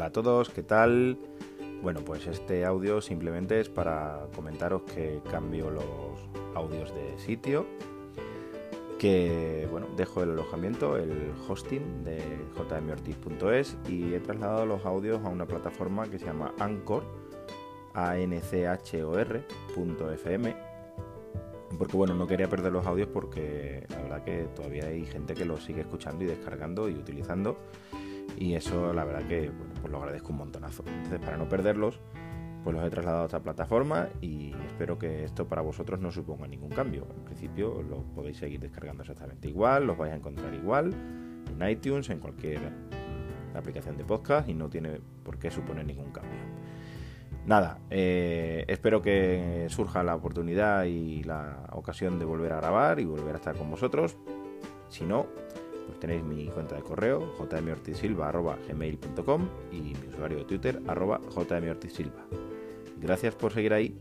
Hola a todos, ¿qué tal? Bueno, pues este audio simplemente es para comentaros que cambio los audios de sitio, que bueno, dejo el alojamiento, el hosting de jmortiz.es y he trasladado los audios a una plataforma que se llama Anchor, anchor.fm, porque bueno, no quería perder los audios porque la verdad que todavía hay gente que los sigue escuchando y descargando y utilizando y eso la verdad que pues lo agradezco un montonazo. Entonces para no perderlos, pues los he trasladado a otra plataforma y espero que esto para vosotros no suponga ningún cambio. En principio lo podéis seguir descargando exactamente igual, los vais a encontrar igual en iTunes, en cualquier aplicación de podcast y no tiene por qué suponer ningún cambio. Nada, eh, espero que surja la oportunidad y la ocasión de volver a grabar y volver a estar con vosotros. Si no, pues tenéis mi cuenta de correo jmortizsilva.gmail.com y mi usuario de Twitter arroba. Gracias por seguir ahí